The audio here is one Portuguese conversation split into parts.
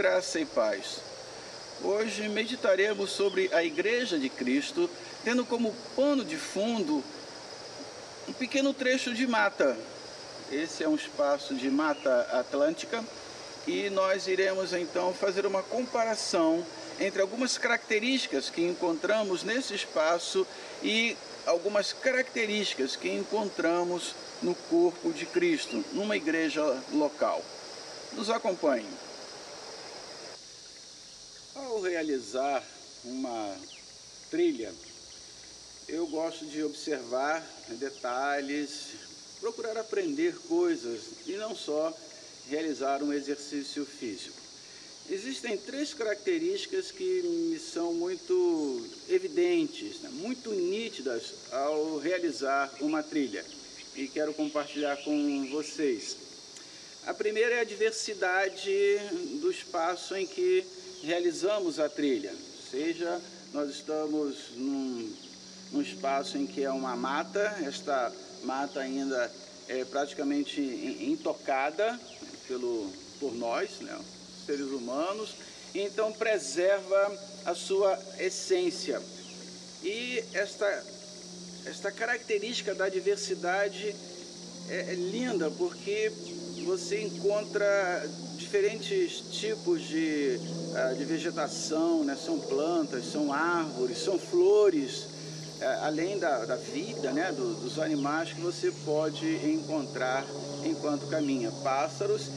graça e paz. Hoje meditaremos sobre a Igreja de Cristo, tendo como pano de fundo um pequeno trecho de mata. Esse é um espaço de mata atlântica e nós iremos então fazer uma comparação entre algumas características que encontramos nesse espaço e algumas características que encontramos no corpo de Cristo, numa igreja local. Nos acompanhe. Ao realizar uma trilha, eu gosto de observar detalhes, procurar aprender coisas e não só realizar um exercício físico. Existem três características que me são muito evidentes, né, muito nítidas ao realizar uma trilha e quero compartilhar com vocês. A primeira é a diversidade do espaço em que realizamos a trilha, seja nós estamos num, num espaço em que é uma mata, esta mata ainda é praticamente intocada pelo, por nós, né, seres humanos, então preserva a sua essência. E esta, esta característica da diversidade é, é linda porque você encontra diferentes tipos de, ah, de vegetação, né? são plantas, são árvores, são flores, é, além da, da vida né? Do, dos animais que você pode encontrar enquanto caminha, pássaros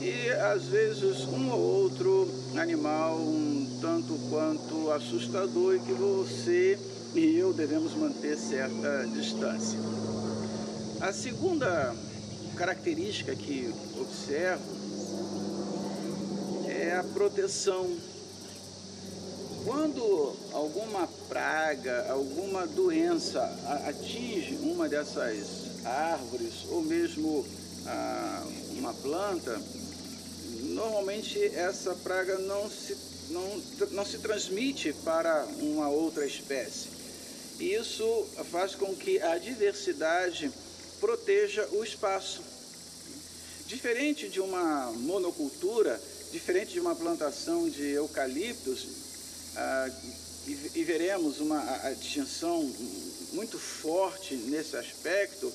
e às vezes um ou outro animal um tanto quanto assustador e que você e eu devemos manter certa distância. A segunda característica que observo é a proteção. Quando alguma praga, alguma doença atinge uma dessas árvores ou mesmo ah, uma planta, normalmente essa praga não se, não, não se transmite para uma outra espécie. Isso faz com que a diversidade proteja o espaço. Diferente de uma monocultura, diferente de uma plantação de eucaliptos, ah, e, e, veremos uma a, distinção muito forte nesse aspecto,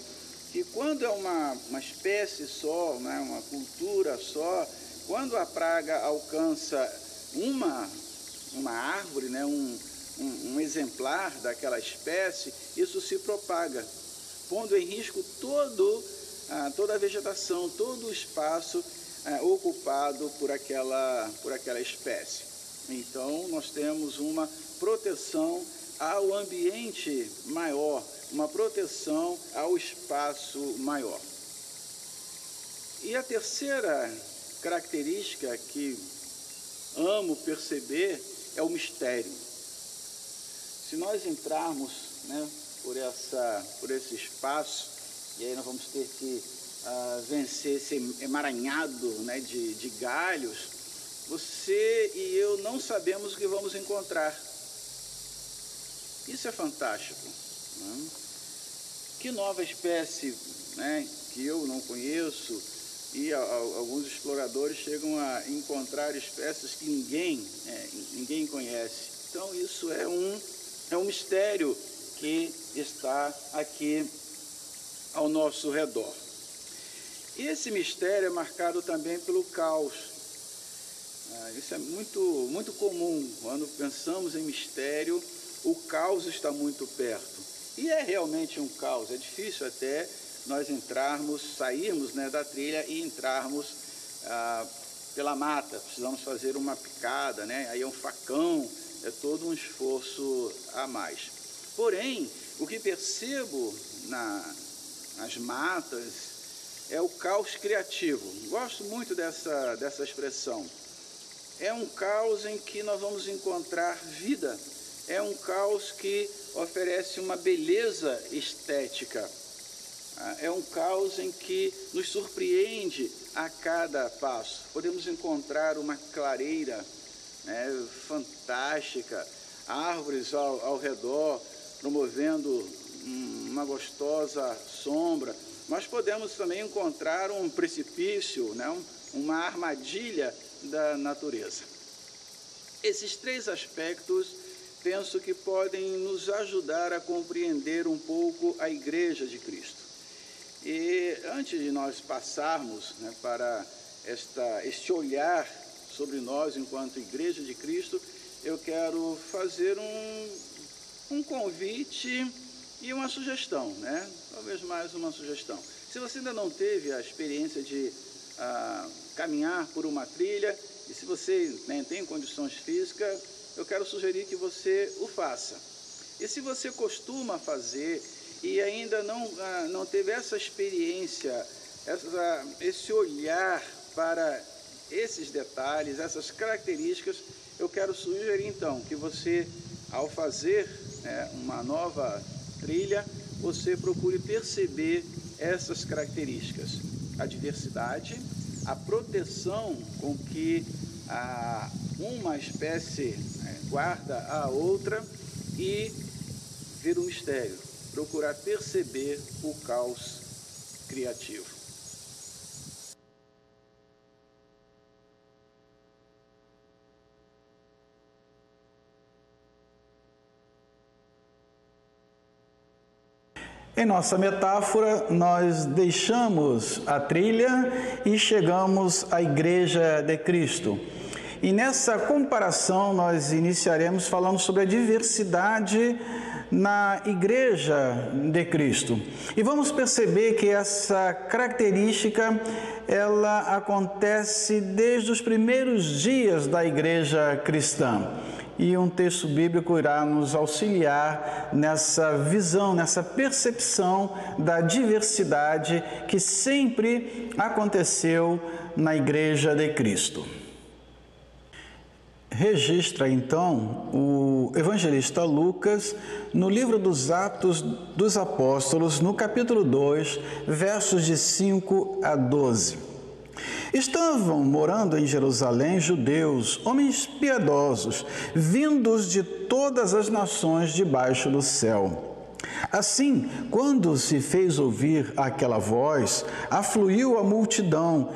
que quando é uma, uma espécie só, né, uma cultura só, quando a praga alcança uma, uma árvore, né, um, um, um exemplar daquela espécie, isso se propaga, pondo em risco todo, ah, toda a vegetação, todo o espaço é, ocupado por aquela, por aquela espécie. Então, nós temos uma proteção ao ambiente maior, uma proteção ao espaço maior. E a terceira característica que amo perceber é o mistério. Se nós entrarmos né, por, essa, por esse espaço, e aí nós vamos ter que uh, vencer esse emaranhado né, de, de galhos, você e eu não sabemos o que vamos encontrar. Isso é fantástico. Né? Que nova espécie né, que eu não conheço e a, a, alguns exploradores chegam a encontrar espécies que ninguém, é, ninguém conhece. Então isso é um, é um mistério que está aqui ao nosso redor. E esse mistério é marcado também pelo caos. Ah, isso é muito, muito comum. Quando pensamos em mistério, o caos está muito perto. E é realmente um caos. É difícil até nós entrarmos, sairmos né, da trilha e entrarmos ah, pela mata. Precisamos fazer uma picada, né? aí é um facão, é todo um esforço a mais. Porém, o que percebo na, nas matas, é o caos criativo. Gosto muito dessa, dessa expressão. É um caos em que nós vamos encontrar vida. É um caos que oferece uma beleza estética. Ah, é um caos em que nos surpreende a cada passo. Podemos encontrar uma clareira né, fantástica, árvores ao, ao redor promovendo uma gostosa sombra, mas podemos também encontrar um precipício, né? uma armadilha da natureza. Esses três aspectos penso que podem nos ajudar a compreender um pouco a Igreja de Cristo. E antes de nós passarmos né, para esta, este olhar sobre nós enquanto Igreja de Cristo, eu quero fazer um, um convite e uma sugestão, né? Talvez mais uma sugestão. Se você ainda não teve a experiência de ah, caminhar por uma trilha, e se você né, tem condições físicas, eu quero sugerir que você o faça. E se você costuma fazer e ainda não, ah, não teve essa experiência, essa, esse olhar para esses detalhes, essas características, eu quero sugerir então que você, ao fazer né, uma nova trilha, você procure perceber essas características: a diversidade, a proteção com que a, uma espécie né, guarda a outra e ver o mistério, procurar perceber o caos criativo. Em nossa metáfora, nós deixamos a trilha e chegamos à Igreja de Cristo. E nessa comparação, nós iniciaremos falando sobre a diversidade na Igreja de Cristo. E vamos perceber que essa característica ela acontece desde os primeiros dias da Igreja cristã e um texto bíblico irá nos auxiliar nessa visão, nessa percepção da diversidade que sempre aconteceu na Igreja de Cristo. Registra então o evangelista Lucas no livro dos Atos dos Apóstolos, no capítulo 2, versos de 5 a 12. Estavam morando em Jerusalém judeus, homens piedosos, vindos de todas as nações debaixo do céu. Assim, quando se fez ouvir aquela voz, afluiu a multidão,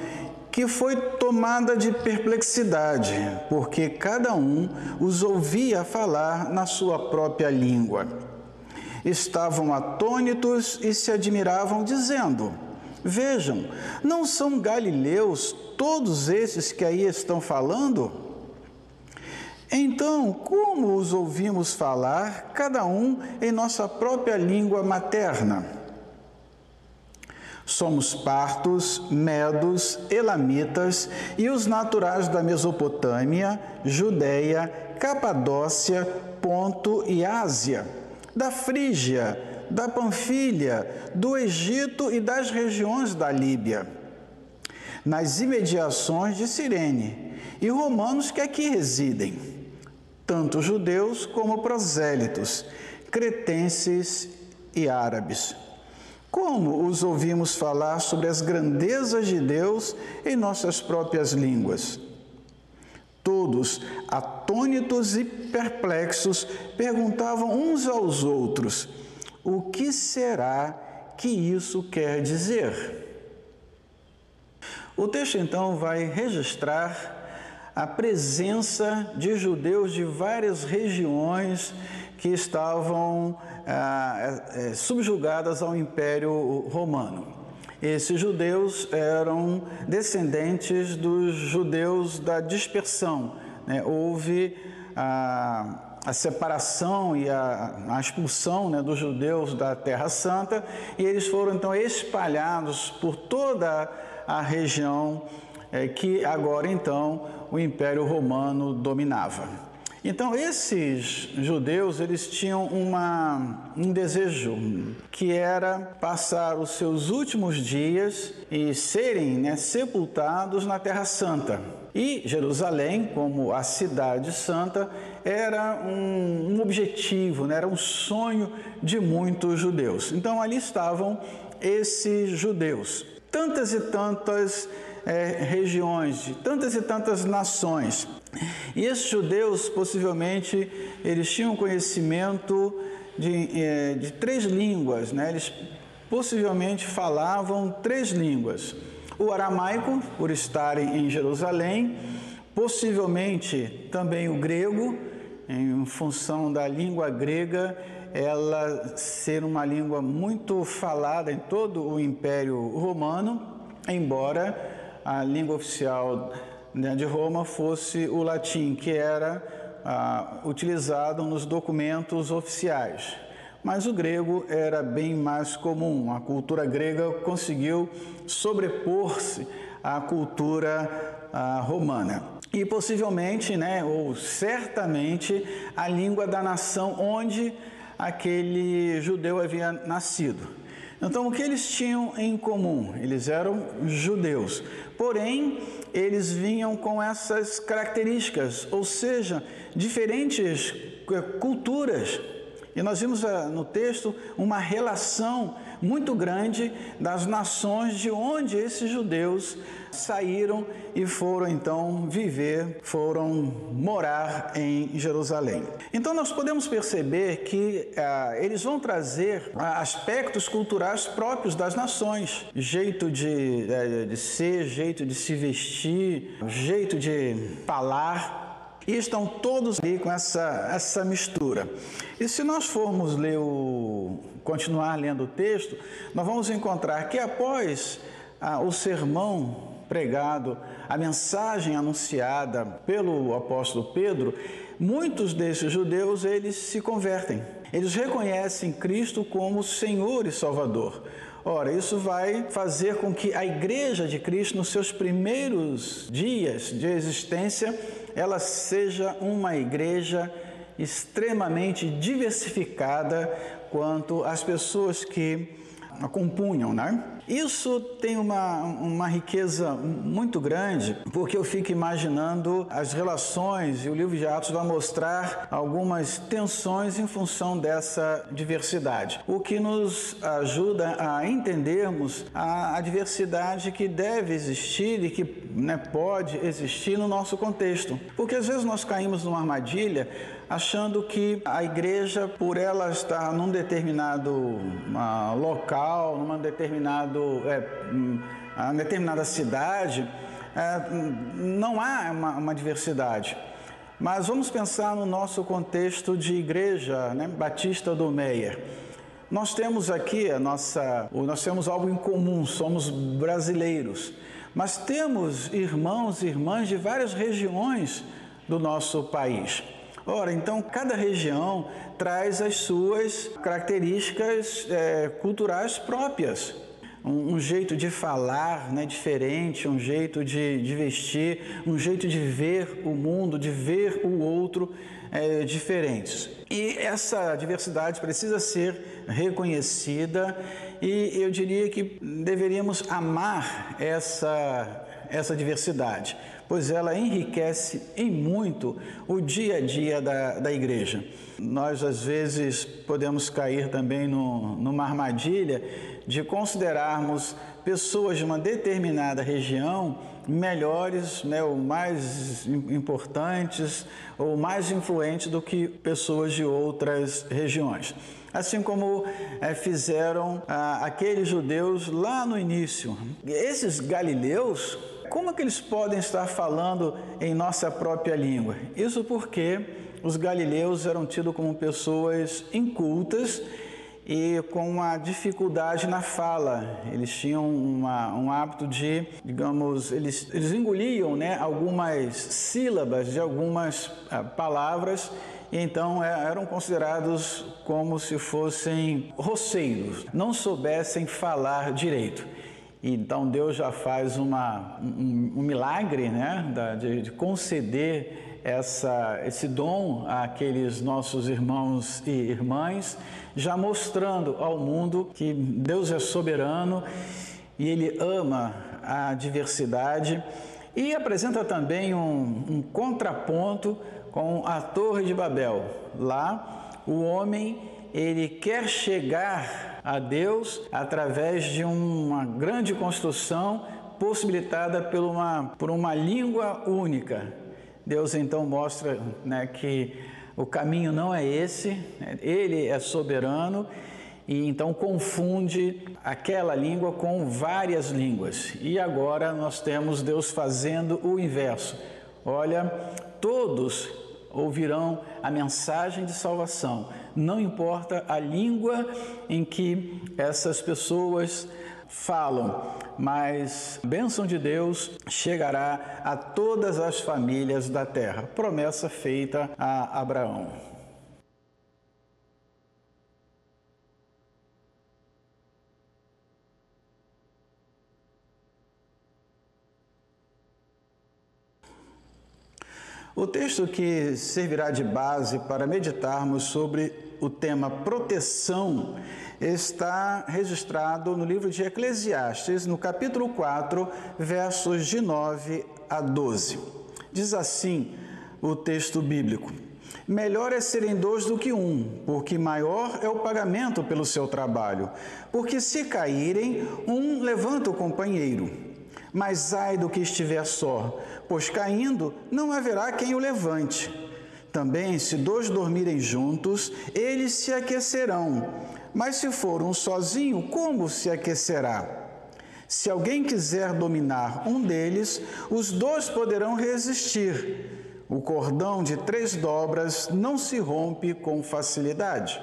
que foi tomada de perplexidade, porque cada um os ouvia falar na sua própria língua. Estavam atônitos e se admiravam, dizendo: Vejam, não são galileus todos esses que aí estão falando? Então, como os ouvimos falar, cada um em nossa própria língua materna? Somos partos, medos, elamitas e os naturais da Mesopotâmia, Judéia, Capadócia, Ponto e Ásia, da Frígia, da Panfilha, do Egito e das regiões da Líbia, nas imediações de Cirene, e romanos que aqui residem, tanto judeus como prosélitos, cretenses e árabes. Como os ouvimos falar sobre as grandezas de Deus em nossas próprias línguas? Todos, atônitos e perplexos, perguntavam uns aos outros: o que será que isso quer dizer? O texto então vai registrar a presença de judeus de várias regiões que estavam ah, eh, subjugadas ao Império Romano. Esses judeus eram descendentes dos judeus da dispersão. Né? Houve a a separação e a, a expulsão né, dos judeus da Terra Santa, e eles foram então espalhados por toda a região é, que agora então o Império Romano dominava. Então esses judeus eles tinham uma, um desejo que era passar os seus últimos dias e serem né, sepultados na Terra Santa. E Jerusalém, como a cidade santa, era um, um objetivo, né? era um sonho de muitos judeus. Então ali estavam esses judeus, tantas e tantas é, regiões, de tantas e tantas nações. E esses judeus, possivelmente, eles tinham conhecimento de, é, de três línguas, né? eles possivelmente falavam três línguas: o aramaico, por estarem em Jerusalém, possivelmente também o grego, em função da língua grega ela ser uma língua muito falada em todo o Império Romano, embora a língua oficial né, de Roma fosse o latim, que era ah, utilizado nos documentos oficiais. Mas o grego era bem mais comum. A cultura grega conseguiu sobrepor-se à cultura ah, romana. E possivelmente, né, ou certamente, a língua da nação onde aquele judeu havia nascido. Então, o que eles tinham em comum? Eles eram judeus, porém, eles vinham com essas características, ou seja, diferentes eh, culturas. E nós vimos eh, no texto uma relação muito grande das nações de onde esses judeus saíram e foram então viver, foram morar em Jerusalém. Então nós podemos perceber que ah, eles vão trazer ah, aspectos culturais próprios das nações, jeito de, eh, de ser, jeito de se vestir, jeito de falar. E estão todos ali com essa, essa mistura. E se nós formos ler o, continuar lendo o texto, nós vamos encontrar que após ah, o sermão pregado, a mensagem anunciada pelo apóstolo Pedro, muitos desses judeus eles se convertem. Eles reconhecem Cristo como Senhor e Salvador. Ora, isso vai fazer com que a igreja de Cristo, nos seus primeiros dias de existência, ela seja uma igreja extremamente diversificada quanto às pessoas que a compunham, né? Isso tem uma, uma riqueza muito grande, porque eu fico imaginando as relações, e o livro de Atos vai mostrar algumas tensões em função dessa diversidade, o que nos ajuda a entendermos a, a diversidade que deve existir e que né, pode existir no nosso contexto. Porque às vezes nós caímos numa armadilha achando que a igreja, por ela estar num determinado uh, local, numa determinado, é, uma determinada cidade, é, não há uma, uma, diversidade. Mas vamos pensar no nosso contexto de igreja né, batista do Meia. Nós temos aqui a nossa, nós temos algo em comum, somos brasileiros, mas temos irmãos e irmãs de várias regiões do nosso país. Ora, então cada região traz as suas características é, culturais próprias. Um, um, jeito de falar né, diferente, um jeito de, de, vestir, um jeito de ver o mundo, de ver o outro é, diferentes. E essa diversidade precisa ser reconhecida e eu diria que deveríamos amar essa, essa diversidade pois ela enriquece em muito o dia a dia da, da igreja. Nós, às vezes, podemos cair também no, numa armadilha de considerarmos pessoas de uma determinada região melhores, né, ou mais importantes, ou mais influentes do que pessoas de outras regiões. Assim como é, fizeram ah, aqueles judeus lá no início. Esses galileus como é que eles podem estar falando em nossa própria língua? Isso porque os galileus eram tidos como pessoas incultas e com uma dificuldade na fala. Eles tinham uma, um hábito de, digamos, eles, eles engoliam né, algumas sílabas de algumas ah, palavras e então é, eram considerados como se fossem roceiros, não soubessem falar direito. Então Deus já faz uma, um, um milagre né, de, de conceder essa, esse dom àqueles nossos irmãos e irmãs, já mostrando ao mundo que Deus é soberano e Ele ama a diversidade e apresenta também um, um contraponto com a Torre de Babel. Lá, o homem ele quer chegar a Deus através de uma grande construção possibilitada por uma, por uma língua única. Deus então mostra né, que o caminho não é esse, ele é soberano e então confunde aquela língua com várias línguas. E agora nós temos Deus fazendo o inverso. Olha, todos ouvirão a mensagem de salvação, não importa a língua em que essas pessoas falam, mas a bênção de Deus chegará a todas as famílias da terra. Promessa feita a Abraão. O texto que servirá de base para meditarmos sobre o tema proteção está registrado no livro de Eclesiastes, no capítulo 4, versos de 9 a 12. Diz assim o texto bíblico: Melhor é serem dois do que um, porque maior é o pagamento pelo seu trabalho. Porque se caírem, um levanta o companheiro. Mas ai do que estiver só, pois caindo não haverá quem o levante. Também, se dois dormirem juntos, eles se aquecerão. Mas se for um sozinho, como se aquecerá? Se alguém quiser dominar um deles, os dois poderão resistir. O cordão de três dobras não se rompe com facilidade.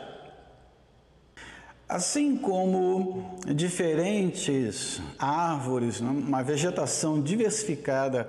Assim como diferentes árvores, né, uma vegetação diversificada,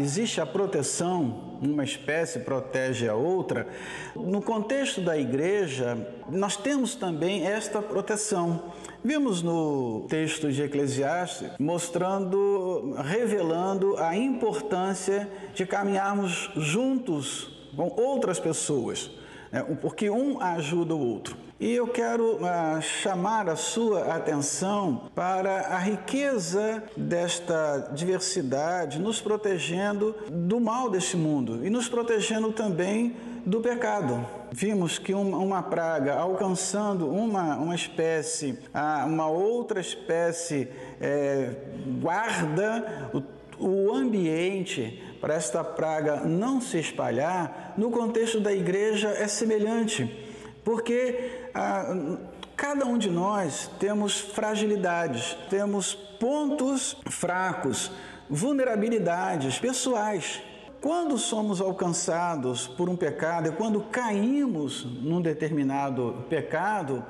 existe a proteção, uma espécie protege a outra, no contexto da igreja, nós temos também esta proteção. Vimos no texto de Eclesiastes mostrando, revelando a importância de caminharmos juntos com outras pessoas, né, porque um ajuda o outro. E eu quero uh, chamar a sua atenção para a riqueza desta diversidade, nos protegendo do mal deste mundo e nos protegendo também do pecado. Vimos que uma, praga alcançando uma, uma espécie, uh, uma outra espécie é, guarda o, o ambiente para esta praga não se espalhar, no contexto da igreja é semelhante porque ah, cada um de nós temos fragilidades, temos pontos fracos, vulnerabilidades pessoais. Quando somos alcançados por um pecado e quando caímos num determinado pecado,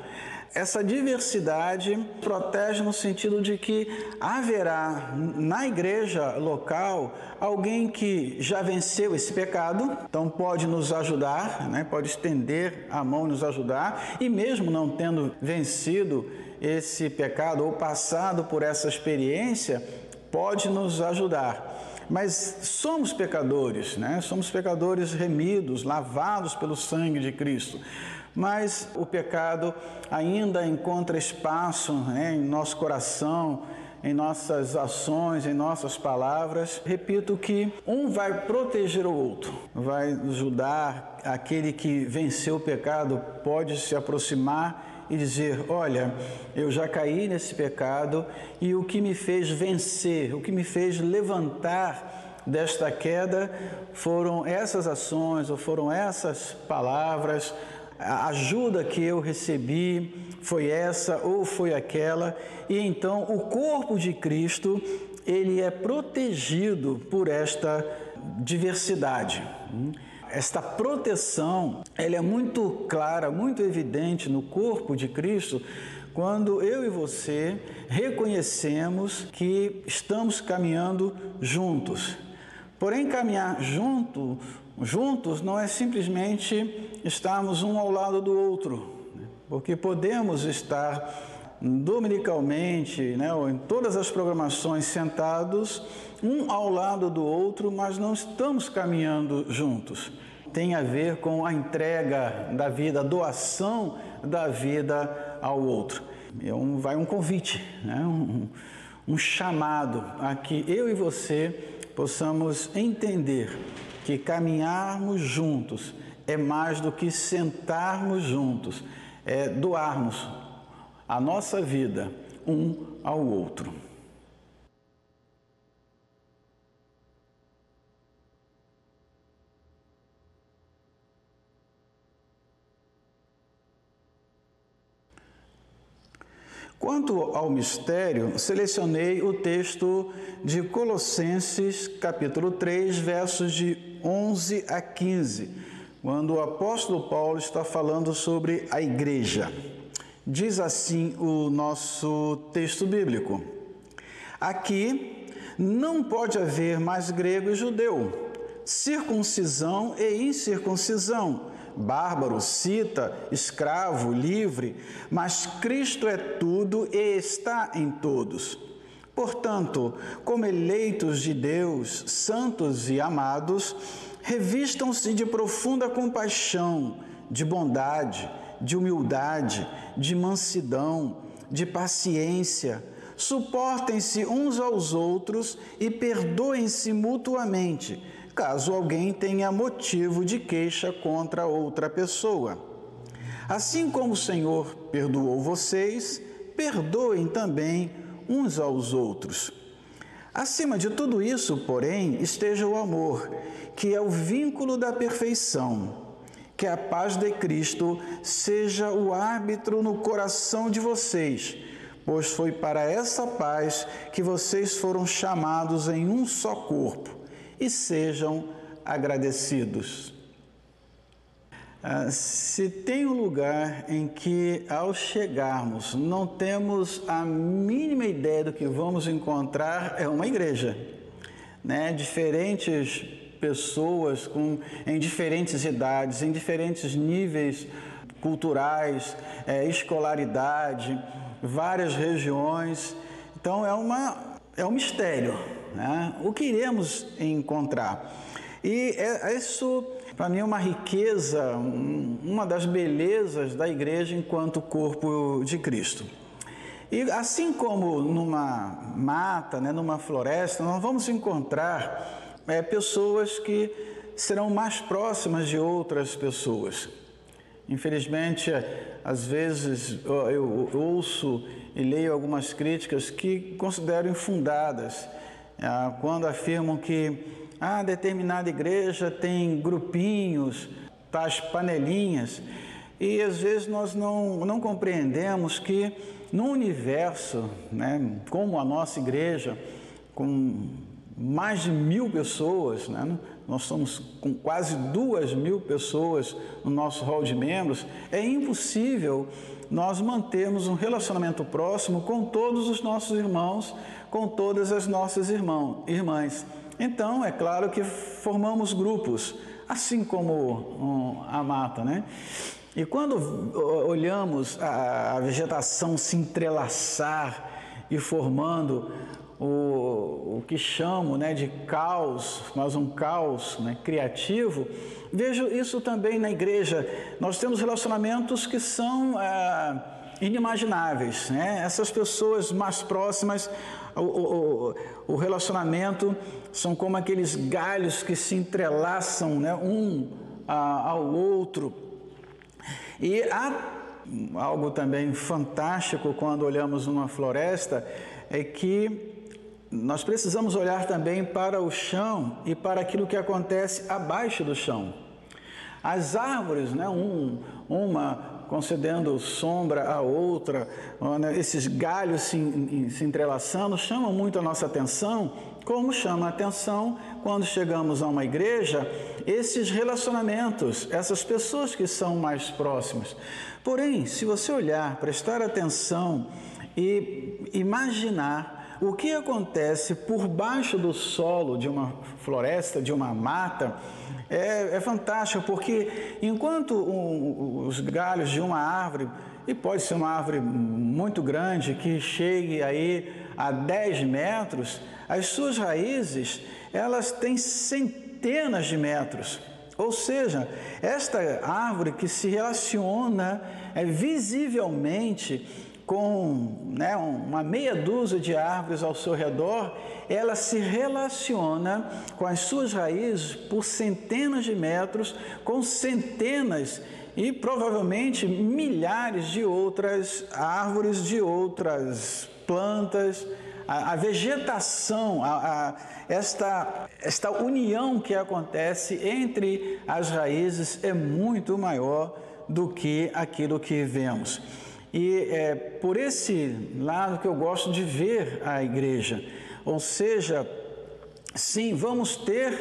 essa diversidade protege no sentido de que haverá na igreja local alguém que já venceu esse pecado, então pode nos ajudar, né? pode estender a mão e nos ajudar, e mesmo não tendo vencido esse pecado ou passado por essa experiência, pode nos ajudar. Mas somos pecadores, né? Somos pecadores remidos, lavados pelo sangue de Cristo mas o pecado ainda encontra espaço né, em nosso coração, em nossas ações, em nossas palavras. Repito que um vai proteger o outro, vai ajudar aquele que venceu o pecado, pode se aproximar e dizer: Olha, eu já caí nesse pecado e o que me fez vencer, o que me fez levantar desta queda foram essas ações ou foram essas palavras a ajuda que eu recebi foi essa ou foi aquela, e então o corpo de Cristo, ele é protegido por esta diversidade. Esta proteção, ela é muito clara, muito evidente no corpo de Cristo, quando eu e você reconhecemos que estamos caminhando juntos. Porém, caminhar junto juntos não é simplesmente estarmos um ao lado do outro, né? porque podemos estar dominicalmente, né, ou em todas as programações sentados, um ao lado do outro, mas não estamos caminhando juntos. Tem a ver com a entrega da vida, a doação da vida ao outro. É um, vai um convite, né, um, um chamado a que eu e você possamos entender que caminharmos juntos é mais do que sentarmos juntos, é doarmos a nossa vida um ao outro. Quanto ao mistério, selecionei o texto de Colossenses, capítulo 3, versos de 11 a 15, quando o apóstolo Paulo está falando sobre a igreja. Diz assim o nosso texto bíblico: Aqui não pode haver mais grego e judeu, circuncisão e incircuncisão bárbaro, cita, escravo, livre, mas Cristo é tudo e está em todos. Portanto, como eleitos de Deus, santos e amados, revistam-se de profunda compaixão, de bondade, de humildade, de mansidão, de paciência. Suportem-se uns aos outros e perdoem-se mutuamente caso alguém tenha motivo de queixa contra outra pessoa. Assim como o Senhor perdoou vocês, perdoem também uns aos outros. Acima de tudo isso, porém, esteja o amor, que é o vínculo da perfeição. Que a paz de Cristo seja o árbitro no coração de vocês, pois foi para essa paz que vocês foram chamados em um só corpo e sejam agradecidos. Ah, se tem um lugar em que, ao chegarmos, não temos a mínima ideia do que vamos encontrar, é uma igreja. Né? Diferentes pessoas com, em diferentes idades, em diferentes níveis culturais, é, escolaridade, várias regiões. Então, é, uma, é um mistério né? o que iremos encontrar. E é, isso, para mim, é uma riqueza, uma das belezas da igreja enquanto corpo de Cristo. E assim como numa mata, né, numa floresta, nós vamos encontrar é, pessoas que serão mais próximas de outras pessoas. Infelizmente, às vezes eu ouço e leio algumas críticas que considero infundadas quando afirmam que ah, determinada igreja tem grupinhos, tais panelinhas, e às vezes nós não, não compreendemos que no universo, né, como a nossa igreja, com mais de mil pessoas, né, nós somos com quase duas mil pessoas no nosso hall de membros, é impossível nós mantermos um relacionamento próximo com todos os nossos irmãos com todas as nossas irmãos, irmãs. Então, é claro que formamos grupos, assim como a mata, né? E quando olhamos a, vegetação se entrelaçar e formando o, o, que chamo né, de caos, mas um caos né, criativo, vejo isso também na igreja. Nós temos relacionamentos que são é, inimagináveis. Né? Essas pessoas mais próximas o, o, o relacionamento são como aqueles galhos que se entrelaçam né, um a, ao outro. E há algo também fantástico quando olhamos uma floresta, é que nós precisamos olhar também para o chão e para aquilo que acontece abaixo do chão. As árvores, né, um, uma concedendo sombra a outra, né, esses galhos se, se entrelaçando, chamam muito a nossa atenção, como chama a atenção quando chegamos a uma igreja, esses relacionamentos, essas pessoas que são mais próximas. Porém, se você olhar, prestar atenção e imaginar o que acontece por baixo do solo de uma floresta, de uma mata, é, é fantástico, porque enquanto um, os galhos de uma árvore, e pode ser uma árvore muito grande, que chegue aí a 10 metros, as suas raízes, elas têm centenas de metros. Ou seja, esta árvore que se relaciona é, visivelmente com né, uma meia dúzia de árvores ao seu redor, ela se relaciona com as suas raízes por centenas de metros, com centenas e provavelmente milhares de outras árvores, de outras plantas. A, a vegetação, a, a, esta, esta união que acontece entre as raízes é muito maior do que aquilo que vemos. E é por esse lado que eu gosto de ver a igreja. Ou seja, sim, vamos ter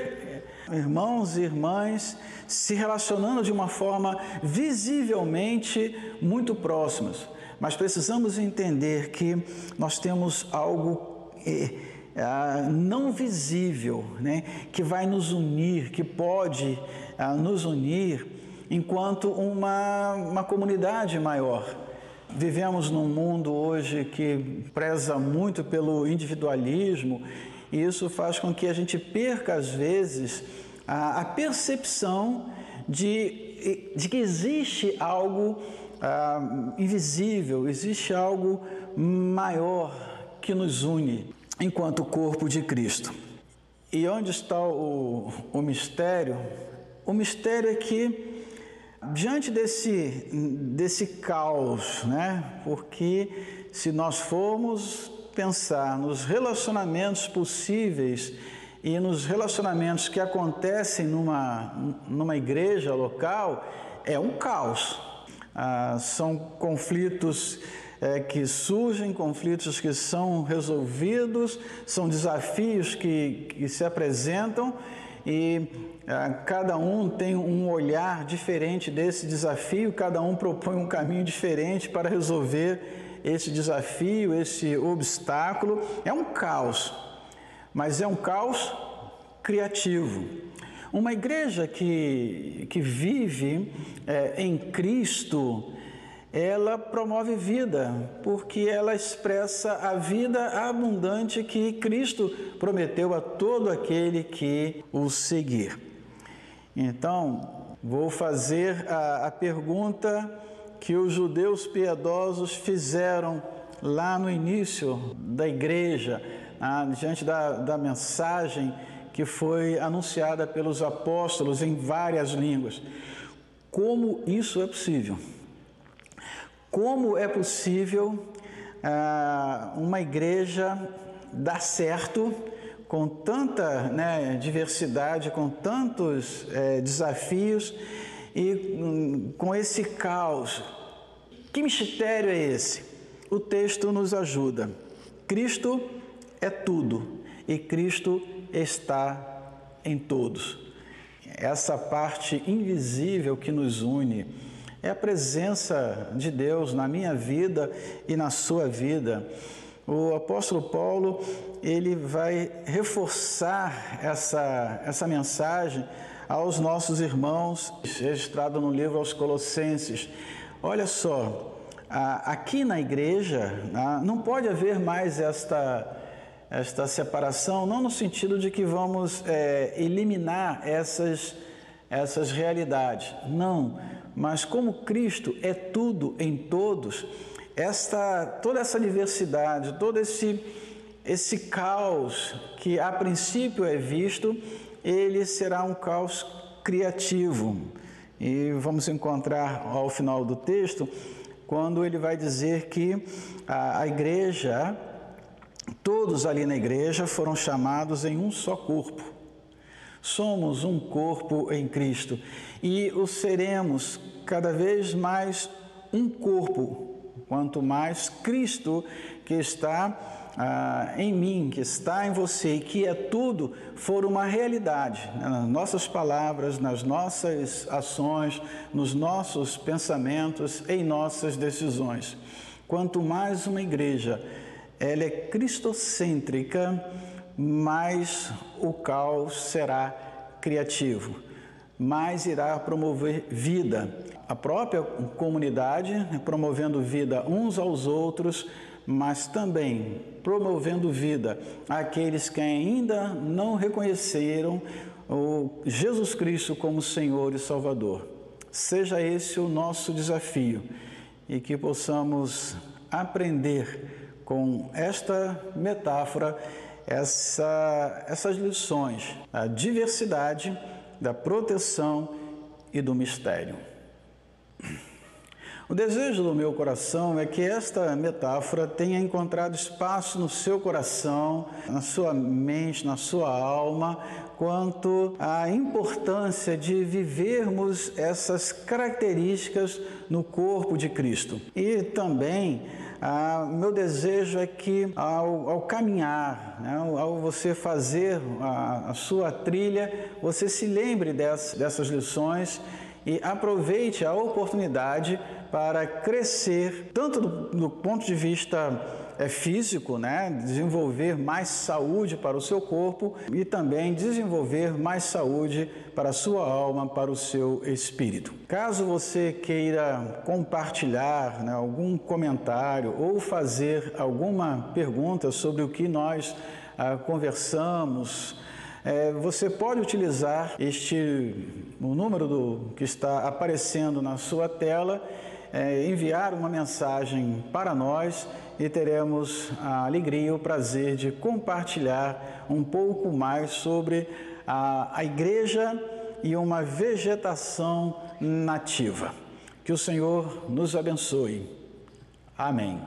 é, irmãos e irmãs se relacionando de uma forma visivelmente muito próximas, mas precisamos entender que nós temos algo é, é, não visível, né, que vai nos unir, que pode é, nos unir enquanto uma, uma comunidade maior. Vivemos num mundo hoje que preza muito pelo individualismo e isso faz com que a gente perca, às vezes, a, a percepção de, de que existe algo ah, invisível, existe algo maior que nos une enquanto corpo de Cristo. E onde está o, o mistério? O mistério é que, diante desse, desse caos, né? porque se nós formos pensar nos relacionamentos possíveis e nos relacionamentos que acontecem numa, numa igreja local, é um caos. Ah, são conflitos é, que surgem, conflitos que são resolvidos, são desafios que, que se apresentam e ah, cada um tem um olhar diferente desse desafio, cada um propõe um caminho diferente para resolver esse desafio, esse obstáculo. É um caos mas é um caos criativo. Uma igreja que, que vive é, em Cristo, ela promove vida, porque ela expressa a vida abundante que Cristo prometeu a todo aquele que o seguir. Então, vou fazer a, a pergunta que os judeus piedosos fizeram lá no início da igreja, ah, diante da, da mensagem que foi anunciada pelos apóstolos em várias línguas. Como isso é possível? Como é possível ah, uma igreja dar certo com tanta né, diversidade, com tantos eh, desafios e hum, com esse caos? Que mistério é esse? O texto nos ajuda. Cristo é tudo e Cristo está em todos. Essa parte invisível que nos une é a presença de Deus na minha vida e na sua vida. O apóstolo Paulo, ele vai reforçar essa, essa mensagem aos nossos irmãos, registrado no livro aos Colossenses. Olha só, aqui na igreja não pode haver mais esta esta separação, não no sentido de que vamos é, eliminar essas, essas realidades, não, mas como Cristo é tudo em todos, esta, toda essa diversidade, todo esse, esse caos que a princípio é visto, ele será um caos criativo. E vamos encontrar ao final do texto, quando ele vai dizer que a, a igreja Todos ali na igreja foram chamados em um só corpo. Somos um corpo em Cristo e o seremos cada vez mais um corpo, quanto mais Cristo que está ah, em mim, que está em você e que é tudo, for uma realidade né, nas nossas palavras, nas nossas ações, nos nossos pensamentos, em nossas decisões. Quanto mais uma igreja ela é cristocêntrica, mas o caos será criativo, mas irá promover vida. A própria comunidade né, promovendo vida uns aos outros, mas também promovendo vida àqueles que ainda não reconheceram o Jesus Cristo como Senhor e Salvador. Seja esse o nosso desafio e que possamos aprender com esta metáfora, essa, essas lições, a diversidade, da proteção e do mistério. O desejo do meu coração é que esta metáfora tenha encontrado espaço no seu coração, na sua mente, na sua alma, quanto à importância de vivermos essas características no corpo de Cristo. E também ah, meu desejo é que ao, ao caminhar, né, ao você fazer a, a, sua trilha, você se lembre dessas, dessas lições e aproveite a oportunidade para crescer, tanto do, do ponto de vista físico, né? desenvolver mais saúde para o seu corpo e também desenvolver mais saúde para a sua alma, para o seu espírito. Caso você queira compartilhar né, algum comentário ou fazer alguma pergunta sobre o que nós ah, conversamos, é, você pode utilizar este o número do, que está aparecendo na sua tela, é, enviar uma mensagem para nós e teremos a alegria e o prazer de compartilhar um pouco mais sobre a, a igreja e uma vegetação nativa. Que o Senhor nos abençoe. Amém.